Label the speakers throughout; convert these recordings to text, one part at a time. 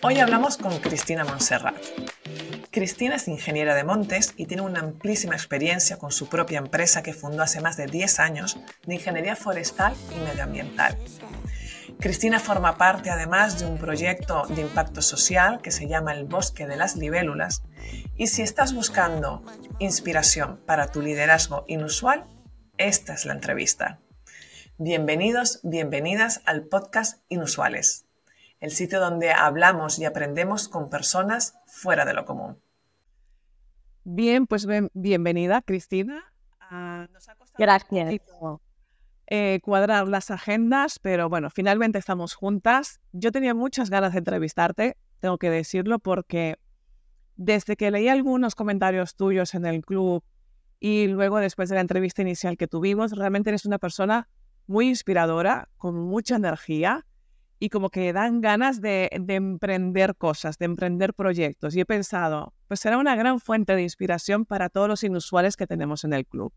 Speaker 1: Hoy hablamos con Cristina Monserrat. Cristina es ingeniera de montes y tiene una amplísima experiencia con su propia empresa que fundó hace más de 10 años de ingeniería forestal y medioambiental. Cristina forma parte además de un proyecto de impacto social que se llama El Bosque de las Libélulas y si estás buscando inspiración para tu liderazgo inusual, esta es la entrevista. Bienvenidos, bienvenidas al podcast Inusuales el sitio donde hablamos y aprendemos con personas fuera de lo común.
Speaker 2: Bien, pues bienvenida, Cristina.
Speaker 3: Ah, nos ha costado Gracias.
Speaker 2: Eh, cuadrar las agendas, pero bueno, finalmente estamos juntas. Yo tenía muchas ganas de entrevistarte, tengo que decirlo, porque desde que leí algunos comentarios tuyos en el club y luego después de la entrevista inicial que tuvimos, realmente eres una persona muy inspiradora, con mucha energía y como que dan ganas de, emprender cosas, de emprender proyectos. Y he pensado, pues será una gran fuente de inspiración para todos los inusuales que tenemos en el club.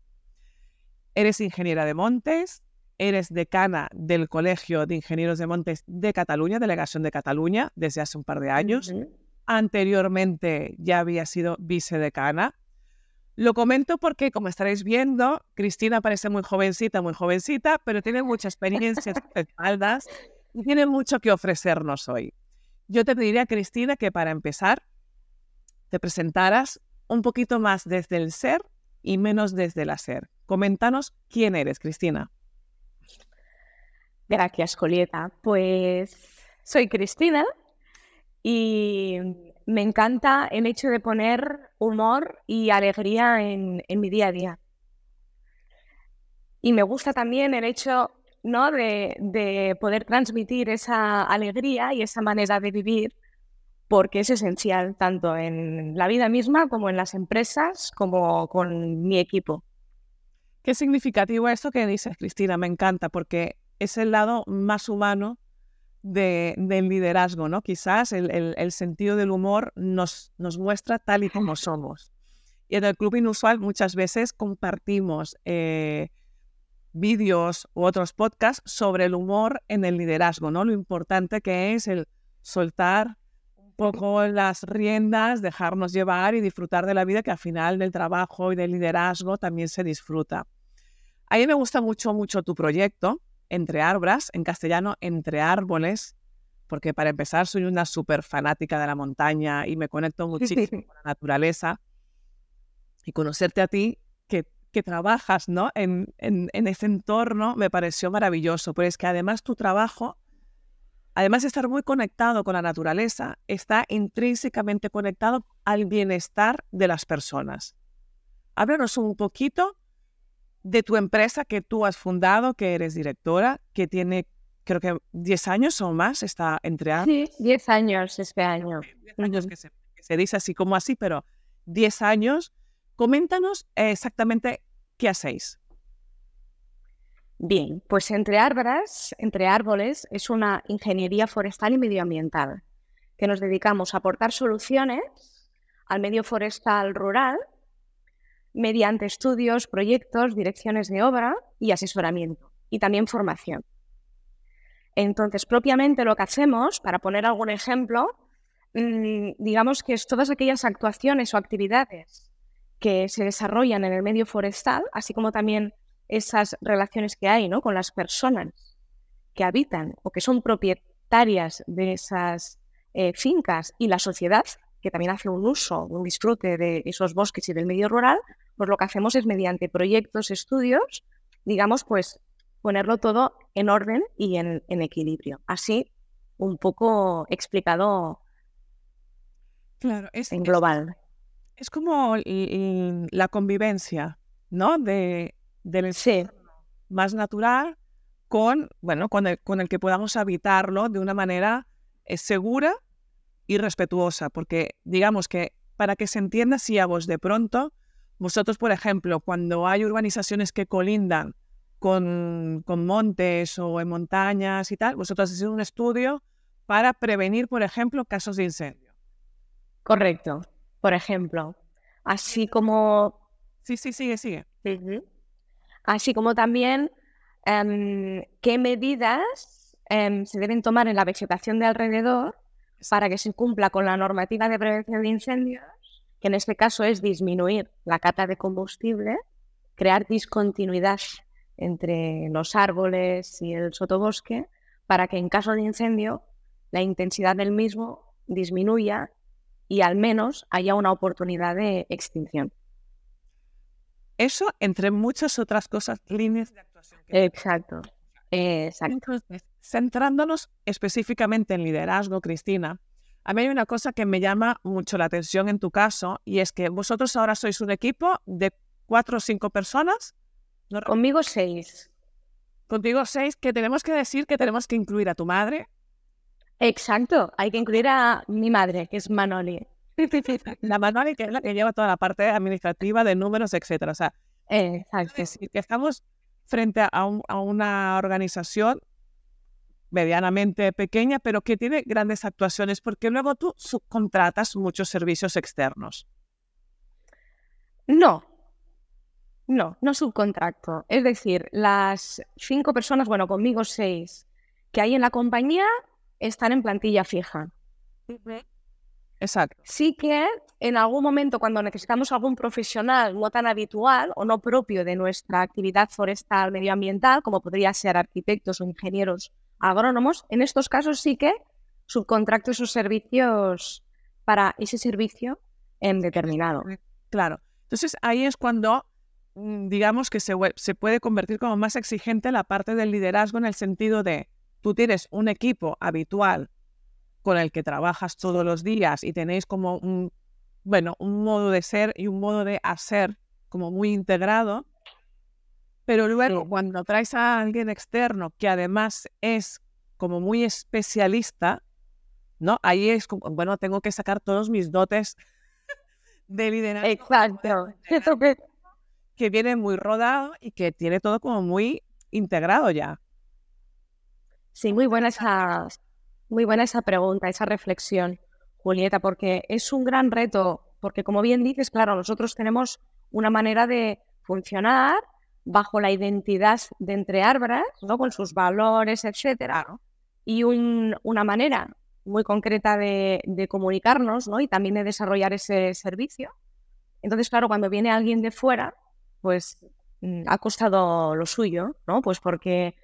Speaker 2: Eres ingeniera de montes, eres decana del Colegio de Ingenieros de Montes de Cataluña, Delegación de Cataluña, desde hace un par de años. Anteriormente ya había sido vicedecana. Lo comento porque, como estaréis viendo, Cristina parece muy jovencita, muy jovencita, pero tiene mucha experiencia en espaldas tiene mucho que ofrecernos hoy. Yo te pediría, Cristina, que para empezar te presentaras un poquito más desde el ser y menos desde el hacer. Coméntanos quién eres, Cristina.
Speaker 3: Gracias, Colieta. Pues soy Cristina y me encanta el hecho de poner humor y alegría en mi día a día. Y me gusta también el hecho ¿no? De, poder transmitir esa alegría y esa manera de vivir, porque es esencial tanto en la vida misma como en las empresas, como con mi equipo.
Speaker 2: Qué significativo esto que dices, Cristina, me encanta, porque es el lado más humano del liderazgo, ¿no? Quizás el, sentido del humor nos, nos muestra tal y como somos. Y en el Club Inusual muchas veces compartimos eh, vídeos u otros podcasts sobre el humor en el liderazgo, ¿no? Lo importante que es el soltar un poco las riendas, dejarnos llevar y disfrutar de la vida que al final del trabajo y del liderazgo también se disfruta. A mí me gusta mucho, mucho tu proyecto, Entre Arbras, en castellano, Entre Árboles, porque para empezar soy una súper fanática de la montaña y me conecto muchísimo con la naturaleza. Y conocerte a ti, que trabajas ¿no? en, ese entorno me pareció maravilloso, pero es que además tu trabajo, además de estar muy conectado con la naturaleza, está intrínsecamente conectado al bienestar de las personas. Háblanos un poquito de tu empresa que tú has fundado, que eres directora, que tiene creo que 10 años o más, está entre
Speaker 3: Sí, 10 años este año.
Speaker 2: 10 años que se, que se dice así como así, pero 10 años Coméntanos exactamente qué hacéis.
Speaker 3: Bien, pues entre árboles, entre árboles es una ingeniería forestal y medioambiental, que nos dedicamos a aportar soluciones al medio forestal rural mediante estudios, proyectos, direcciones de obra y asesoramiento, y también formación. Entonces, propiamente lo que hacemos, para poner algún ejemplo, mm, digamos que es todas aquellas actuaciones o actividades que se desarrollan en el medio forestal, así como también esas relaciones que hay ¿no? con las personas que habitan o que son propietarias de esas eh, fincas y la sociedad, que también hace un uso, un disfrute de esos bosques y del medio rural, pues lo que hacemos es mediante proyectos, estudios, digamos, pues ponerlo todo en orden y en, equilibrio. Así, un poco explicado
Speaker 2: claro, es,
Speaker 3: en global
Speaker 2: es como la convivencia, ¿no? De, del ser más natural con, bueno, con el, con el, que podamos habitarlo de una manera eh, segura y respetuosa, porque digamos que para que se entienda si a vos de pronto, vosotros, por ejemplo, cuando hay urbanizaciones que colindan con, con montes o en montañas y tal, vosotros hacéis un estudio para prevenir, por ejemplo, casos de incendio.
Speaker 3: Correcto por ejemplo. Así como...
Speaker 2: Sí, sí, sigue, sigue.
Speaker 3: Así como también em, qué medidas em, se deben tomar en la vegetación de alrededor para que se cumpla con la normativa de prevención de incendios, que en este caso es disminuir la cata de combustible, crear discontinuidad entre los árboles y el sotobosque, para que en caso de incendio la intensidad del mismo disminuya y al menos haya una oportunidad de extinción.
Speaker 2: Eso entre muchas otras cosas, líneas de actuación.
Speaker 3: Exacto. Exacto.
Speaker 2: centrándonos específicamente en liderazgo, Cristina, a mí hay una cosa que me llama mucho la atención en tu caso y es que vosotros ahora sois un equipo de cuatro o cinco personas.
Speaker 3: Conmigo seis.
Speaker 2: Contigo seis, que tenemos que decir que tenemos que incluir a tu madre.
Speaker 3: Exacto, hay que incluir a mi madre, que es Manoli.
Speaker 2: La Manoli, que es la que lleva toda la parte administrativa de números, etcétera. O sea,
Speaker 3: Exacto.
Speaker 2: Es decir, que estamos frente a, una organización medianamente pequeña, pero que tiene grandes actuaciones, porque luego tú subcontratas muchos servicios externos.
Speaker 3: No, no, no subcontracto. Es decir, las cinco personas, bueno, conmigo seis, que hay en la compañía, están en plantilla fija.
Speaker 2: Exacto.
Speaker 3: Sí que en algún momento cuando necesitamos algún profesional no tan habitual o no propio de nuestra actividad forestal medioambiental, como podría ser arquitectos o ingenieros agrónomos, en estos casos sí que subcontracto esos servicios para ese servicio en determinado.
Speaker 2: Claro. Entonces ahí es cuando mm, digamos que se, se puede convertir como más exigente la parte del liderazgo en el sentido de tú tienes un equipo habitual con el que trabajas todos los días y tenéis como un, bueno, un modo de ser y un modo de hacer como muy integrado, pero luego cuando traes a alguien externo que además es como muy especialista, ¿no? Ahí es como, bueno, tengo que sacar todos mis dotes de liderazgo.
Speaker 3: Exacto.
Speaker 2: Que viene muy rodado y que tiene todo como muy integrado ya.
Speaker 3: Sí, muy buena esa, muy buena esa pregunta, esa reflexión, Julieta, porque es un gran reto, porque como bien dices, claro, nosotros tenemos una manera de funcionar bajo la identidad de Entre Arbras, ¿no? con sus valores, etcétera, y una manera muy concreta de, comunicarnos ¿no? y también de desarrollar ese servicio. Entonces, claro, cuando viene alguien de fuera, pues mm, ha costado lo suyo, ¿no? Pues porque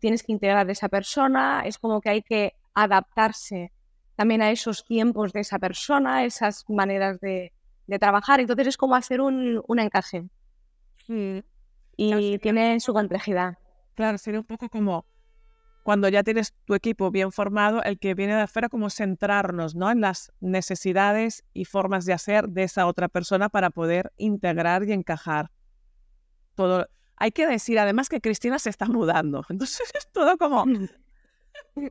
Speaker 3: tienes que integrar a esa persona, es como que hay que adaptarse también a esos tiempos de esa persona, esas maneras de, trabajar. Entonces es como hacer un, encaje. Y tiene su complejidad.
Speaker 2: Claro, sería un poco como cuando ya tienes tu equipo bien formado, el que viene de afuera, como centrarnos ¿no? en las necesidades y formas de hacer de esa otra persona para poder integrar y encajar todo hay que decir además que Cristina se está mudando. Entonces es todo como...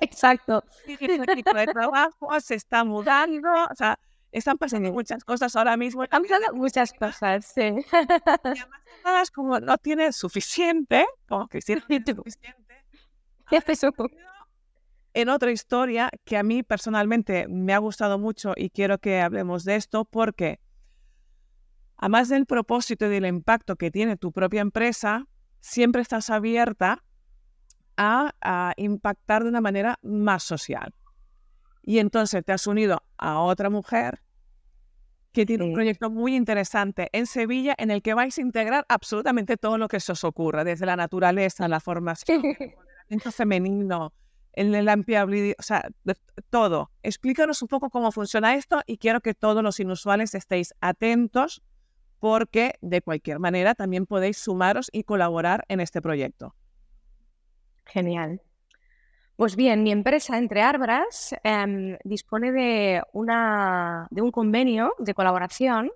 Speaker 3: Exacto.
Speaker 2: El trabajo se está mudando, o sea, están pasando muchas cosas ahora mismo.
Speaker 3: Están pasando muchas cosas, sí.
Speaker 2: Y además, como no tiene suficiente, como Cristina tiene suficiente. En otra historia que a mí personalmente me ha gustado mucho y quiero que hablemos de esto porque además del propósito y del impacto que tiene tu propia empresa, siempre estás abierta a, impactar de una manera más social. Y entonces te has unido a otra mujer que tiene un proyecto muy interesante en Sevilla en el que vais a integrar absolutamente todo lo que se os ocurra, desde la naturaleza, la formación, el femenino, la ampliabilidad, o sea, todo. Explícanos un poco cómo funciona esto y quiero que todos los inusuales estéis atentos porque de cualquier manera también podéis sumaros y colaborar en este proyecto.
Speaker 3: Genial. Pues bien, mi empresa Entre Arbras em, dispone de, una, de un convenio de colaboración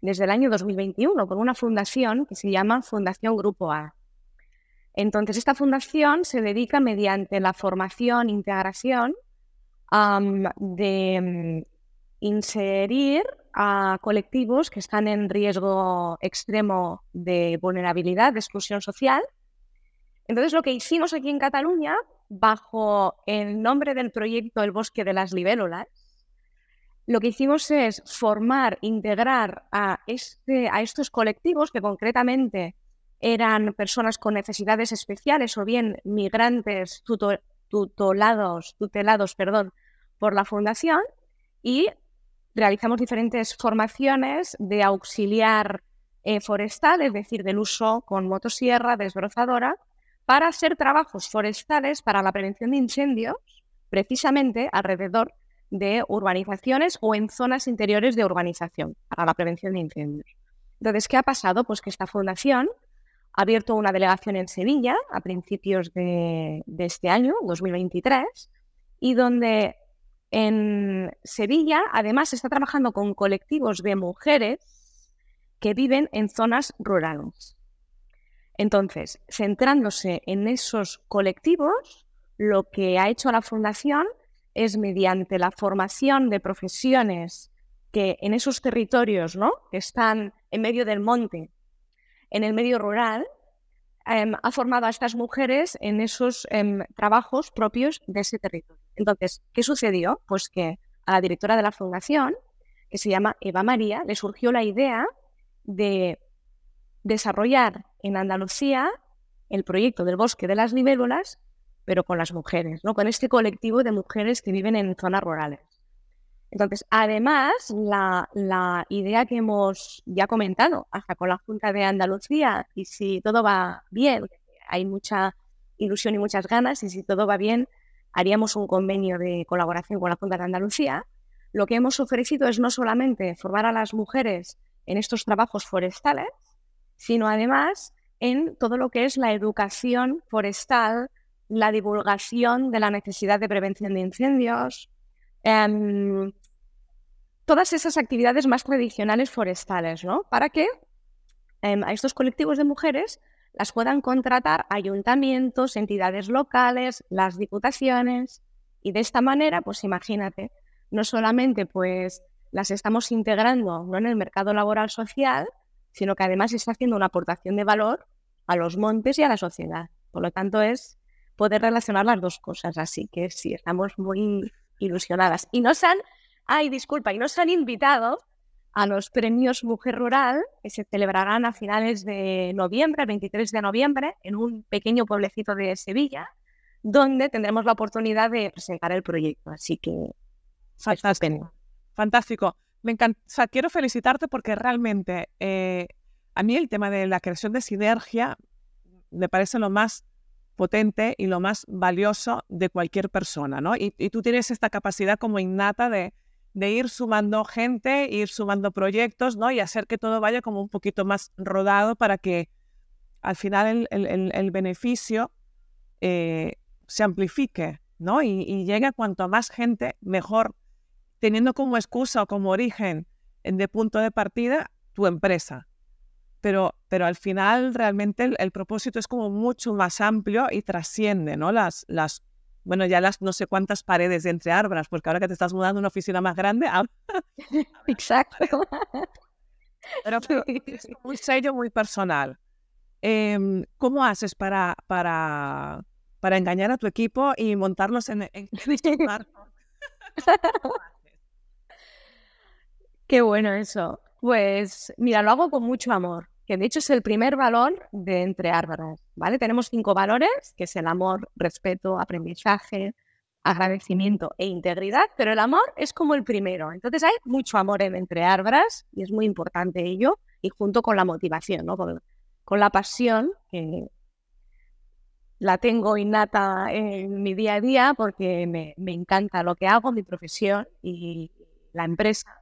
Speaker 3: desde el año 2021 con una fundación que se llama Fundación Grupo A. Entonces, esta fundación se dedica mediante la formación, integración, de inserir a colectivos que están en riesgo extremo de vulnerabilidad, de exclusión social. Entonces, lo que hicimos aquí en Cataluña, bajo el nombre del proyecto El Bosque de las Libélulas, lo que hicimos es formar, integrar a, este, estos colectivos que concretamente eran personas con necesidades especiales o bien migrantes tutelados, tutelados perdón, por la Fundación y realizamos diferentes formaciones de auxiliar eh, forestal, es decir, del uso con motosierra, desbrozadora, para hacer trabajos forestales para la prevención de incendios, precisamente alrededor de urbanizaciones o en zonas interiores de urbanización, para la prevención de incendios. Entonces, ¿qué ha pasado? Pues que esta fundación ha abierto una delegación en Sevilla a principios de, de este año, 2023, y donde en Sevilla además está trabajando con colectivos de mujeres que viven en zonas rurales. Entonces, centrándose en esos colectivos, lo que ha hecho la Fundación es mediante la formación de profesiones que en esos territorios, ¿no? que están en medio del monte, en el medio rural, em, ha formado a estas mujeres en esos em, trabajos propios de ese territorio. Entonces, ¿qué sucedió? Pues que a la directora de la fundación, que se llama Eva María, le surgió la idea de desarrollar en Andalucía el proyecto del bosque de las libélulas, pero con las mujeres, ¿no? con este colectivo de mujeres que viven en zonas rurales. Entonces, además, la, la, idea que hemos ya comentado, hasta con la Junta de Andalucía, y si todo va bien, hay mucha ilusión y muchas ganas, y si todo va bien, haríamos un convenio de colaboración con la Junta de Andalucía. Lo que hemos ofrecido es no solamente formar a las mujeres en estos trabajos forestales, sino además en todo lo que es la educación forestal, la divulgación de la necesidad de prevención de incendios, em, todas esas actividades más tradicionales forestales, ¿no? Para que em, a estos colectivos de mujeres las puedan contratar ayuntamientos, entidades locales, las diputaciones, y de esta manera, pues imagínate, no solamente pues las estamos integrando no en el mercado laboral social, sino que además está haciendo una aportación de valor a los montes y a la sociedad. Por lo tanto, es poder relacionar las dos cosas. Así que sí, estamos muy ilusionadas. Y nos han, ay, disculpa, y nos han invitado a los premios Mujer Rural, que se celebrarán a finales de noviembre, el 23 de noviembre, en un pequeño pueblecito de Sevilla, donde tendremos la oportunidad de presentar el proyecto. Así que
Speaker 2: fantástico. Fantástico. Me encanta, quiero felicitarte porque realmente eh, a mí el tema de la creación de sinergia me parece lo más potente y lo más valioso de cualquier persona, ¿no? Y, tú tienes esta capacidad como innata de, ir sumando gente, ir sumando proyectos, ¿no? Y hacer que todo vaya como un poquito más rodado para que al final el, beneficio eh, se amplifique, ¿no? Y, y llegue a cuanto más gente, mejor teniendo como excusa o como origen de punto de partida tu empresa. Pero, pero al final realmente el, propósito es como mucho más amplio y trasciende, ¿no? Las, las, bueno, ya las no sé cuántas paredes de entre árboles, porque ahora que te estás mudando a una oficina más grande.
Speaker 3: Exacto.
Speaker 2: Pero, es un sello muy personal. Em, ¿Cómo haces para, para, para engañar a tu equipo y montarlos en, en,
Speaker 3: Qué bueno eso. Pues mira, lo hago con mucho amor, que de hecho es el primer valor de Entre Árboles, ¿vale? Tenemos cinco valores, que es el amor, respeto, aprendizaje, agradecimiento e integridad, pero el amor es como el primero. Entonces hay mucho amor en Entre Árboles y es muy importante ello, y junto con la motivación, ¿no? Con, la pasión, que la tengo innata en mi día a día porque me, me encanta lo que hago, mi profesión y la empresa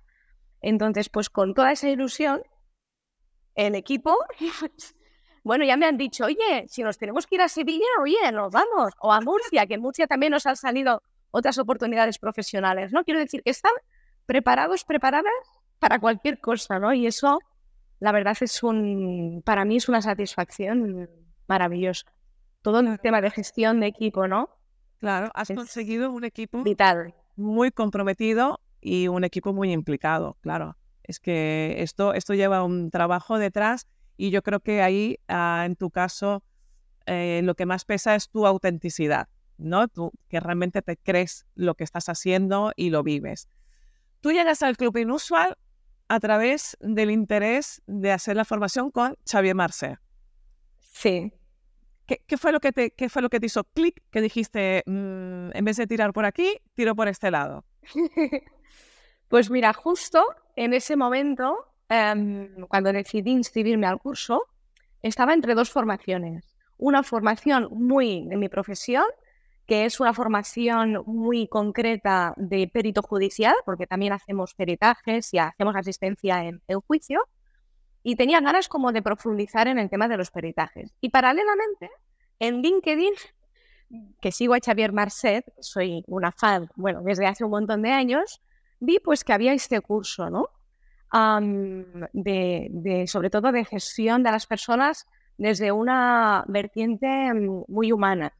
Speaker 3: entonces, pues con toda esa ilusión, el equipo, bueno, ya me han dicho, oye, si nos tenemos que ir a Sevilla, oye, nos vamos, o a Murcia, que en Murcia también nos han salido otras oportunidades profesionales, ¿no? Quiero decir que están preparados, preparadas para cualquier cosa, ¿no? Y eso, la verdad, es un, para mí es una satisfacción maravillosa. Todo el tema de gestión de equipo, ¿no?
Speaker 2: Claro, has conseguido un equipo
Speaker 3: vital.
Speaker 2: muy comprometido y un equipo muy implicado, claro. Es que esto, esto lleva un trabajo detrás y yo creo que ahí, ah, en tu caso, eh, lo que más pesa es tu autenticidad, ¿no? Tú que realmente te crees lo que estás haciendo y lo vives. Tú llegas al Club Inusual a través del interés de hacer la formación con Xavier Marce.
Speaker 3: Sí.
Speaker 2: ¿qué, fue lo que te, qué fue lo que te hizo clic que dijiste, mm, en vez de tirar por aquí, tiro por este lado?
Speaker 3: pues mira, justo en ese momento, em, cuando decidí inscribirme al curso, estaba entre dos formaciones. Una formación muy de mi profesión, que es una formación muy concreta de perito judicial, porque también hacemos peritajes y hacemos asistencia en, el juicio, y tenía ganas como de profundizar en el tema de los peritajes. Y paralelamente, en LinkedIn, que sigo a Xavier Marcet, soy una fan, bueno, desde hace un montón de años, vi pues que había este curso, ¿no? sobre todo de gestión de las personas desde una vertiente mm, muy humana.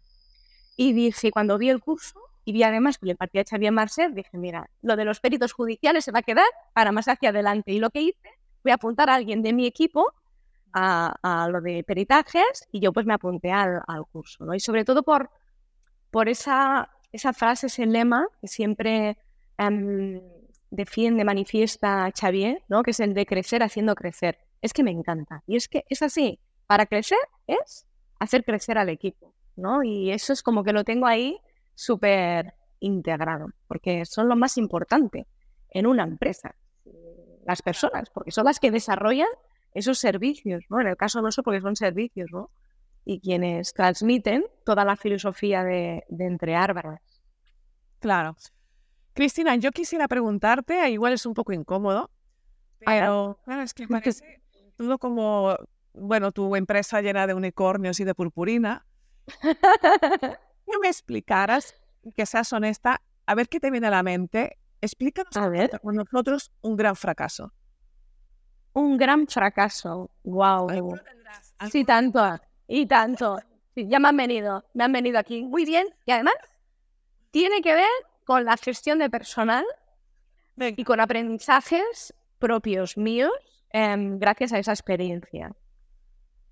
Speaker 3: Y dije, cuando vi el curso y vi además que le partía Xavier Marcet, dije, mira, lo de los peritos judiciales se va a quedar para más hacia adelante. Y lo que hice, voy a apuntar a alguien de mi equipo a, lo de peritajes y yo pues me apunté al, curso. ¿no? Y sobre todo por, por esa, esa frase, ese lema que siempre defiende, manifiesta Xavier, ¿no? que es el de crecer haciendo crecer. Es que me encanta. Y es que es así. Para crecer es hacer crecer al equipo. ¿no? Y eso es como que lo tengo ahí súper integrado, porque son lo más importante en una empresa. Las personas, porque son las que desarrollan esos servicios, ¿no? En el caso nuestro, porque son servicios, ¿no? Y quienes transmiten toda la filosofía de Entre Árboles.
Speaker 2: Claro. Cristina, yo quisiera preguntarte, igual es un poco incómodo, pero claro, es que parece todo como, bueno, tu empresa llena de unicornios y de purpurina. que me explicaras, que seas honesta, a ver qué te viene a la mente. Explícanos a ver. con nosotros un gran fracaso.
Speaker 3: Un gran fracaso. Wow. Sí, tanto. Y tanto. ya me han venido. Me han venido aquí. Muy bien. Y además, tiene que ver con la gestión de personal y con aprendizajes propios míos em, gracias a esa experiencia.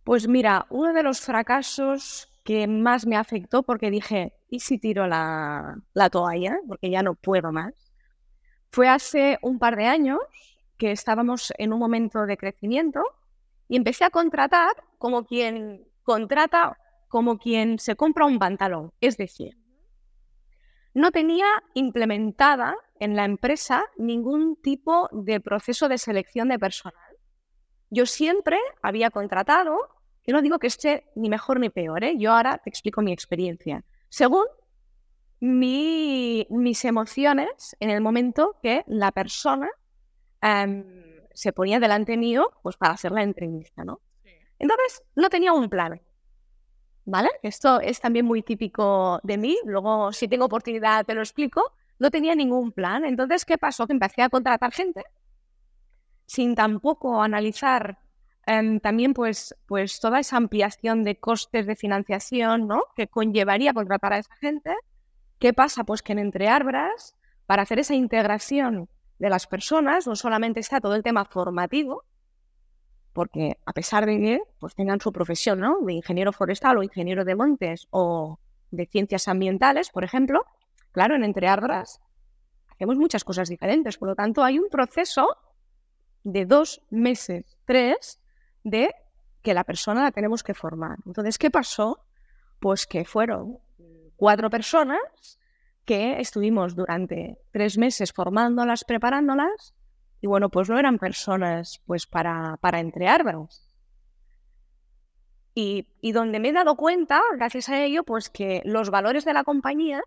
Speaker 3: Pues mira, uno de los fracasos que más me afectó porque dije, ¿y si tiro la, la toalla? Porque ya no puedo más. Fue hace un par de años que estábamos en un momento de crecimiento y empecé a contratar como quien contrata, como quien se compra un pantalón. Es decir, no tenía implementada en la empresa ningún tipo de proceso de selección de personal. Yo siempre había contratado, y no digo que esté ni mejor ni peor, ¿eh? yo ahora te explico mi experiencia, según mis emociones en el momento que la persona em, se ponía delante mío pues, para hacer la entrevista. ¿no? Entonces, no tenía un plan. ¿Vale? Esto es también muy típico de mí. Luego, si tengo oportunidad, te lo explico. No tenía ningún plan. Entonces, ¿qué pasó? Que empecé a contratar gente sin tampoco analizar em, también pues, pues toda esa ampliación de costes de financiación ¿no? que conllevaría contratar a esa gente. ¿Qué pasa? Pues que en Entre Arbras, para hacer esa integración de las personas, no solamente está todo el tema formativo, porque a pesar de que pues, tengan su profesión ¿no? de ingeniero forestal o ingeniero de montes o de ciencias ambientales, por ejemplo, claro, en Entre Árboles hacemos muchas cosas diferentes. Por lo tanto, hay un proceso de dos meses, tres, de que la persona la tenemos que formar. Entonces, ¿qué pasó? Pues que fueron cuatro personas que estuvimos durante tres meses formándolas, preparándolas, y bueno, pues no eran personas pues para, para entreárboles. Y, y donde me he dado cuenta, gracias a ello, pues que los valores de la compañía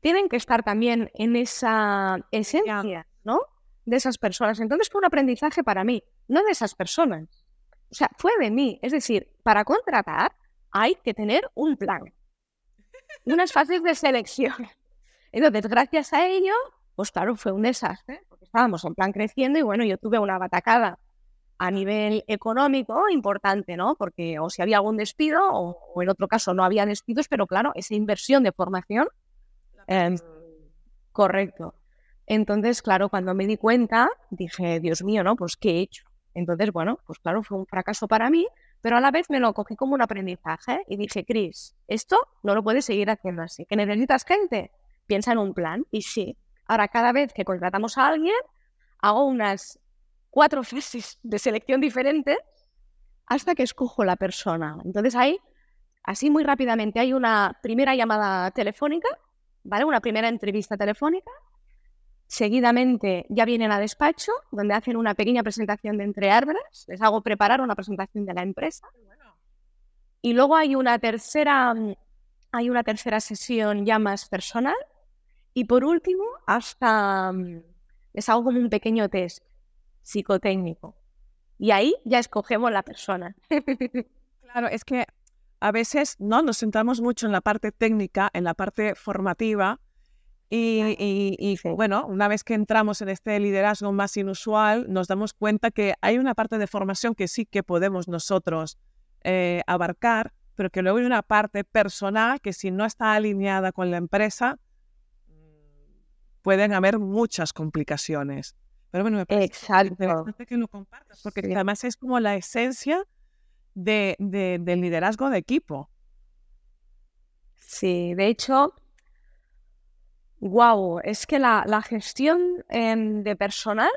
Speaker 3: tienen que estar también en esa esencia, ¿no? De esas personas. Entonces fue un aprendizaje para mí, no de esas personas. O sea, fue de mí. Es decir, para contratar hay que tener un plan, unas fases de selección. Entonces, gracias a ello, pues claro, fue un desastre estábamos en plan creciendo y bueno, yo tuve una batacada a nivel económico importante, ¿no? Porque o si había algún despido o, en otro caso no había despidos, pero claro, esa inversión de formación, em, correcto. Entonces, claro, cuando me di cuenta, dije, Dios mío, ¿no? Pues, ¿qué he hecho? Entonces, bueno, pues claro, fue un fracaso para mí, pero a la vez me lo cogí como un aprendizaje y dije, Cris, esto no lo puedes seguir haciendo así. ¿Que necesitas gente? Piensa en un plan. Y sí, Ahora, cada vez que contratamos a alguien, hago unas cuatro fases de selección diferentes hasta que escojo la persona. Entonces ahí, así muy rápidamente, hay una primera llamada telefónica, ¿vale? Una primera entrevista telefónica. Seguidamente ya vienen a despacho, donde hacen una pequeña presentación de entre árboles. Les hago preparar una presentación de la empresa. Y luego hay una tercera, hay una tercera sesión ya más personal. Y por último, hasta les hago como un pequeño test psicotécnico. Y ahí ya escogemos la persona.
Speaker 2: claro, es que a veces no nos centramos mucho en la parte técnica, en la parte formativa. Y, bueno, una vez que entramos en este liderazgo más inusual, nos damos cuenta que hay una parte de formación que sí que podemos nosotros eh, abarcar, pero que luego hay una parte personal que si no está alineada con la empresa, pueden haber muchas complicaciones. Pero bueno, me parece interesante que lo compartas, porque además es como la esencia de, del liderazgo de equipo.
Speaker 3: Sí, de hecho, wow, es que la, la gestión de personal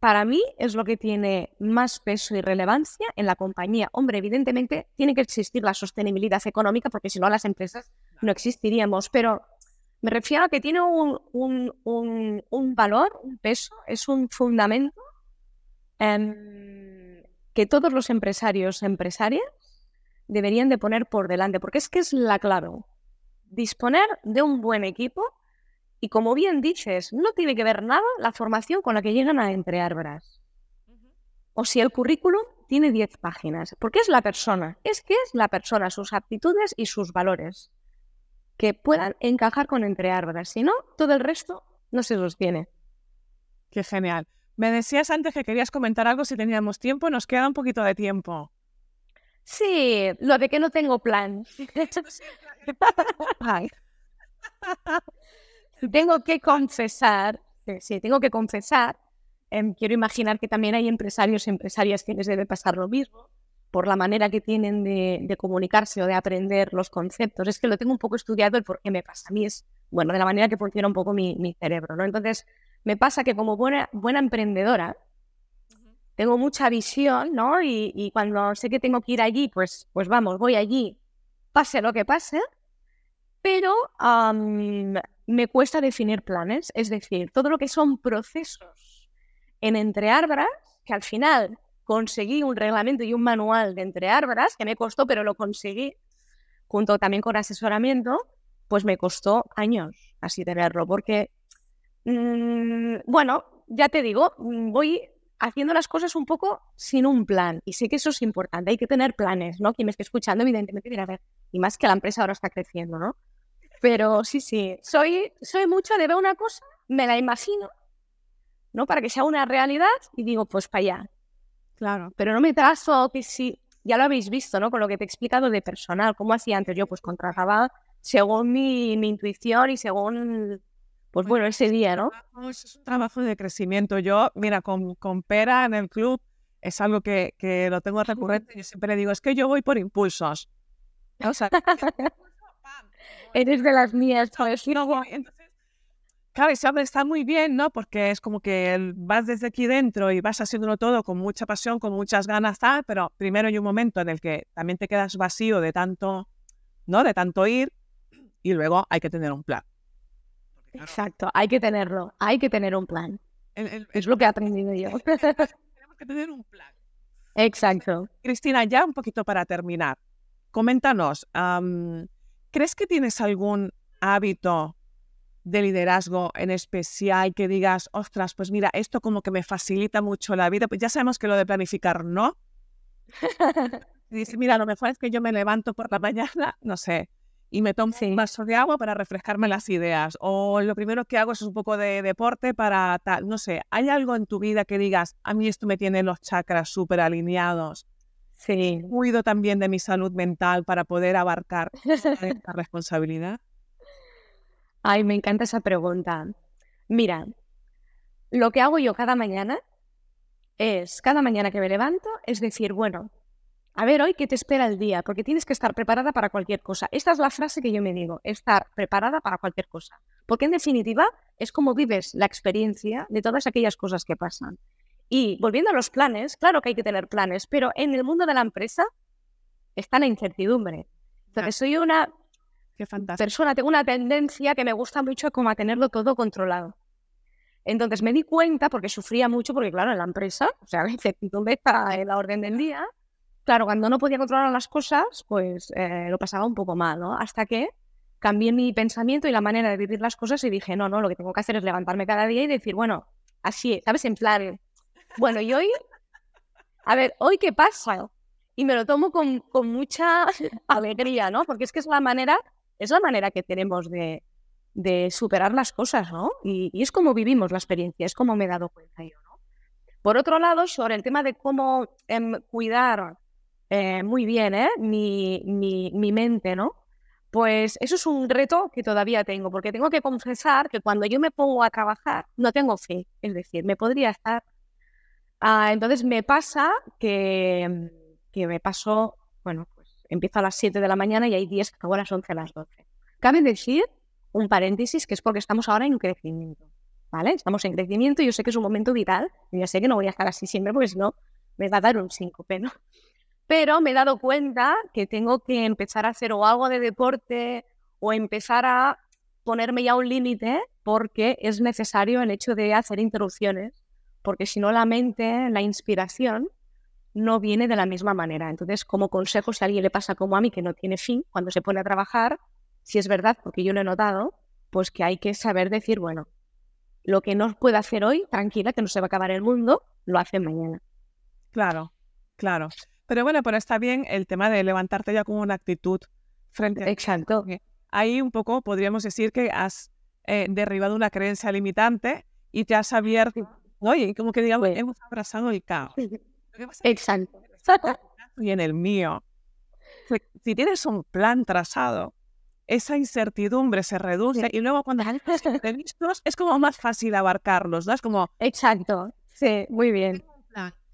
Speaker 3: para mí es lo que tiene más peso y relevancia en la compañía. Hombre, evidentemente tiene que existir la sostenibilidad económica porque si no las empresas no existiríamos, pero me refiero a que tiene un, valor, un peso, es un fundamento em, que todos los empresarios, empresarias, deberían de poner por delante, porque es que es la clave. Disponer de un buen equipo y como bien dices, no tiene que ver nada la formación con la que llegan a Entre Árboles. O si el currículum tiene 10 páginas, porque es la persona, es que es la persona, sus aptitudes y sus valores que puedan encajar con entre árboles. Si no, todo el resto no se sostiene.
Speaker 2: Qué genial. Me decías antes que querías comentar algo si teníamos tiempo. Nos queda un poquito de tiempo.
Speaker 3: Sí, lo de que no tengo plan. tengo que confesar, sí, tengo que confesar, em, quiero imaginar que también hay empresarios y empresarias que les debe pasar lo mismo, por la manera que tienen de, comunicarse o de aprender los conceptos. Es que lo tengo un poco estudiado el por qué me pasa. A mí es, bueno, de la manera que funciona un poco mi, cerebro, ¿no? Entonces, me pasa que como buena, buena emprendedora, tengo mucha visión, ¿no? Y, cuando sé que tengo que ir allí, pues, pues vamos, voy allí, pase lo que pase, pero me cuesta definir planes, es decir, todo lo que son procesos en entre árboles, que al final conseguí un reglamento y un manual de entre árboles, que me costó, pero lo conseguí, junto también con asesoramiento, pues me costó años así tenerlo, porque, mm, bueno, ya te digo, mm, voy haciendo las cosas un poco sin un plan. Y sé que eso es importante, hay que tener planes, ¿no? Quien me esté escuchando, evidentemente, dirá, ver, y más que la empresa ahora está creciendo, ¿no? Pero sí, sí, soy, soy mucho de ver una cosa, me la imagino, ¿no? Para que sea una realidad y digo, pues para allá.
Speaker 2: Claro.
Speaker 3: Pero no me trazo que si, ya lo habéis visto, ¿no? Con lo que te he explicado de personal, ¿cómo hacía antes? Yo pues contrataba según mi, intuición y según, pues bueno, ese día, ¿no?
Speaker 2: Es un trabajo de crecimiento. Yo, mira, con, con Pera en el club es algo que, que lo tengo recurrente. Yo siempre le digo, es que yo voy por impulsos. O sea,
Speaker 3: Eres de las mías, ¿sabes?
Speaker 2: No, Claro, eso está muy bien, ¿no? Porque es como que vas desde aquí dentro y vas haciéndolo todo con mucha pasión, con muchas ganas, tal, pero primero hay un momento en el que también te quedas vacío de tanto, ¿no? De tanto ir y luego hay que tener un plan.
Speaker 3: Exacto, hay que tenerlo, hay que tener un plan. es lo que he aprendido yo.
Speaker 2: Tenemos que tener un plan.
Speaker 3: Exacto.
Speaker 2: Cristina, ya un poquito para terminar, coméntanos, ¿crees que tienes algún hábito de liderazgo en especial que digas, ostras, pues mira, esto como que me facilita mucho la vida? Pues ya sabemos que lo de planificar no. dice, mira, lo mejor es que yo me levanto por la mañana, no sé, y me tomo un vaso de agua para refrescarme las ideas. O lo primero que hago es un poco de deporte para tal, no sé, ¿hay algo en tu vida que digas, a mí esto me tiene los chakras súper alineados?
Speaker 3: Sí.
Speaker 2: Cuido también de mi salud mental para poder abarcar esta responsabilidad.
Speaker 3: Ay, me encanta esa pregunta. Mira, lo que hago yo cada mañana es, cada mañana que me levanto, es decir, bueno, a ver hoy qué te espera el día, porque tienes que estar preparada para cualquier cosa. Esta es la frase que yo me digo, estar preparada para cualquier cosa. Porque en definitiva es como vives la experiencia de todas aquellas cosas que pasan. Y volviendo a los planes, claro que hay que tener planes, pero en el mundo de la empresa está la incertidumbre. Entonces, soy una
Speaker 2: Qué fantástico.
Speaker 3: persona, tengo una tendencia que me gusta mucho como a tenerlo todo controlado. Entonces me di cuenta, porque sufría mucho, porque claro, en la empresa, o sea, la incertidumbre está en la orden del día. Claro, cuando no podía controlar las cosas, pues eh, lo pasaba un poco mal, ¿no? Hasta que cambié mi pensamiento y la manera de vivir las cosas y dije, no, no, lo que tengo que hacer es levantarme cada día y decir, bueno, así, ¿sabes? En plan, bueno, y hoy, a ver, ¿hoy qué pasa? Y me lo tomo con, con mucha alegría, ¿no? Porque es que es la manera, es la manera que tenemos de, de superar las cosas, ¿no? Y, es como vivimos la experiencia, es como me he dado cuenta yo, ¿no? Por otro lado, sobre el tema de cómo eh, cuidar eh, muy bien ¿eh? mi, mi, mi mente, ¿no? Pues eso es un reto que todavía tengo, porque tengo que confesar que cuando yo me pongo a trabajar no tengo fe, es decir, me podría estar... Ah, entonces me pasa que, que me paso, bueno, empiezo a las 7 de la mañana y hay días que acabo a las 11, a las 12. Cabe decir, un paréntesis, que es porque estamos ahora en crecimiento, ¿vale? Estamos en crecimiento y yo sé que es un momento vital, y ya sé que no voy a estar así siempre porque si no me va a dar un síncope, ¿no? Pero me he dado cuenta que tengo que empezar a hacer o algo de deporte o empezar a ponerme ya un límite porque es necesario el hecho de hacer interrupciones, porque si no la mente, la inspiración, no viene de la misma manera. Entonces, como consejo, si a alguien le pasa como a mí, que no tiene fin, cuando se pone a trabajar, si es verdad, porque yo lo he notado, pues que hay que saber decir, bueno, lo que no puedo hacer hoy, tranquila, que no se va a acabar el mundo, lo hace mañana.
Speaker 2: Claro, claro. Pero bueno, pero está bien el tema de levantarte ya con una actitud frente a...
Speaker 3: Exacto.
Speaker 2: Ahí un poco podríamos decir que has eh, derribado una creencia limitante y te has abierto, ¿no? Y como que digamos,
Speaker 3: Pues
Speaker 2: hemos abrazado el caos.
Speaker 3: Exacto.
Speaker 2: Y en el mío. Si- tienes un plan trazado, esa incertidumbre se reduce y luego cuando los imprevistos es como más fácil abarcarlos, ¿no? Es como,
Speaker 3: Exacto. Sí, muy bien.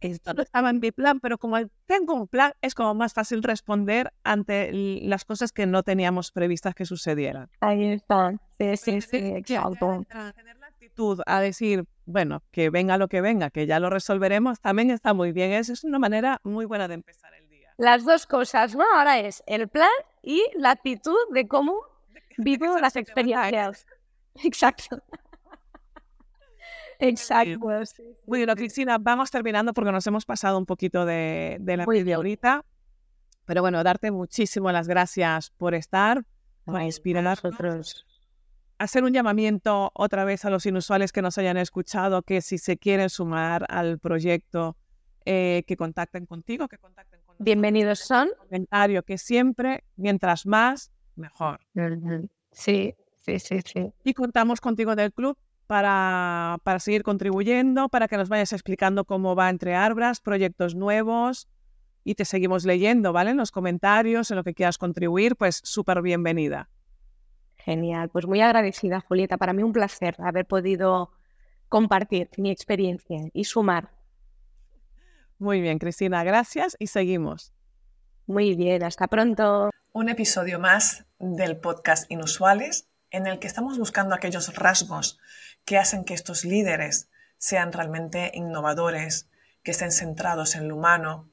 Speaker 2: Esto no estaba en mi plan, pero como tengo un plan, es como más fácil responder ante las cosas que no teníamos previstas que sucedieran.
Speaker 3: Ahí está. Sí, sí, sí,
Speaker 2: ya
Speaker 3: exacto.
Speaker 2: Actitud a decir, bueno, que venga lo que venga, que ya lo resolveremos, también está muy bien. Es, es una manera muy buena de empezar el día.
Speaker 3: Las dos cosas, ¿no? Ahora es el plan y la actitud de cómo vivo las experiencias. Exacto. Exacto. sí,
Speaker 2: Bueno. Cristina, vamos terminando porque nos hemos pasado un poquito de, de la
Speaker 3: Muy
Speaker 2: media
Speaker 3: bien.
Speaker 2: horita. Pero bueno, darte muchísimas las gracias por estar, por
Speaker 3: Ay, a
Speaker 2: inspirarnos. Hacer un llamamiento otra vez a los inusuales que nos hayan escuchado, que si se quieren sumar al proyecto, eh, que contacten contigo, que contacten con nosotros.
Speaker 3: Bienvenidos son.
Speaker 2: Comentario que siempre, mientras más, mejor.
Speaker 3: Sí, sí, sí, sí.
Speaker 2: Y contamos contigo del club para, para seguir contribuyendo, para que nos vayas explicando cómo va entre Arbras, proyectos nuevos y te seguimos leyendo, ¿vale? En los comentarios, en lo que quieras contribuir, pues súper bienvenida.
Speaker 3: Genial. Pues muy agradecida, Julieta. Para mí un placer haber podido compartir mi experiencia y sumar.
Speaker 2: Muy bien, Cristina, gracias y seguimos.
Speaker 3: Muy bien, hasta pronto.
Speaker 1: Un episodio más del podcast Inusuales en el que estamos buscando aquellos rasgos que hacen que estos líderes sean realmente innovadores, que estén centrados en lo humano,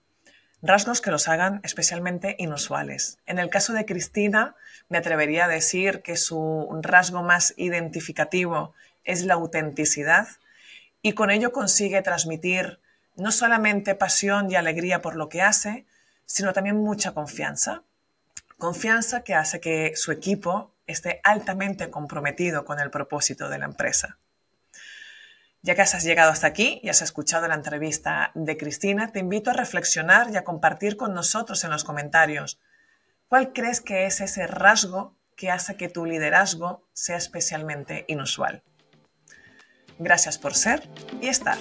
Speaker 1: rasgos que los hagan especialmente inusuales. En el caso de Cristina, me atrevería a decir que su rasgo más identificativo es la autenticidad y con ello consigue transmitir no solamente pasión y alegría por lo que hace, sino también mucha confianza. Confianza que hace que su equipo esté altamente comprometido con el propósito de la empresa. Ya que has llegado hasta aquí y has escuchado la entrevista de Cristina, te invito a reflexionar y a compartir con nosotros en los comentarios cuál crees que es ese rasgo que hace que tu liderazgo sea especialmente inusual. Gracias por ser y estar.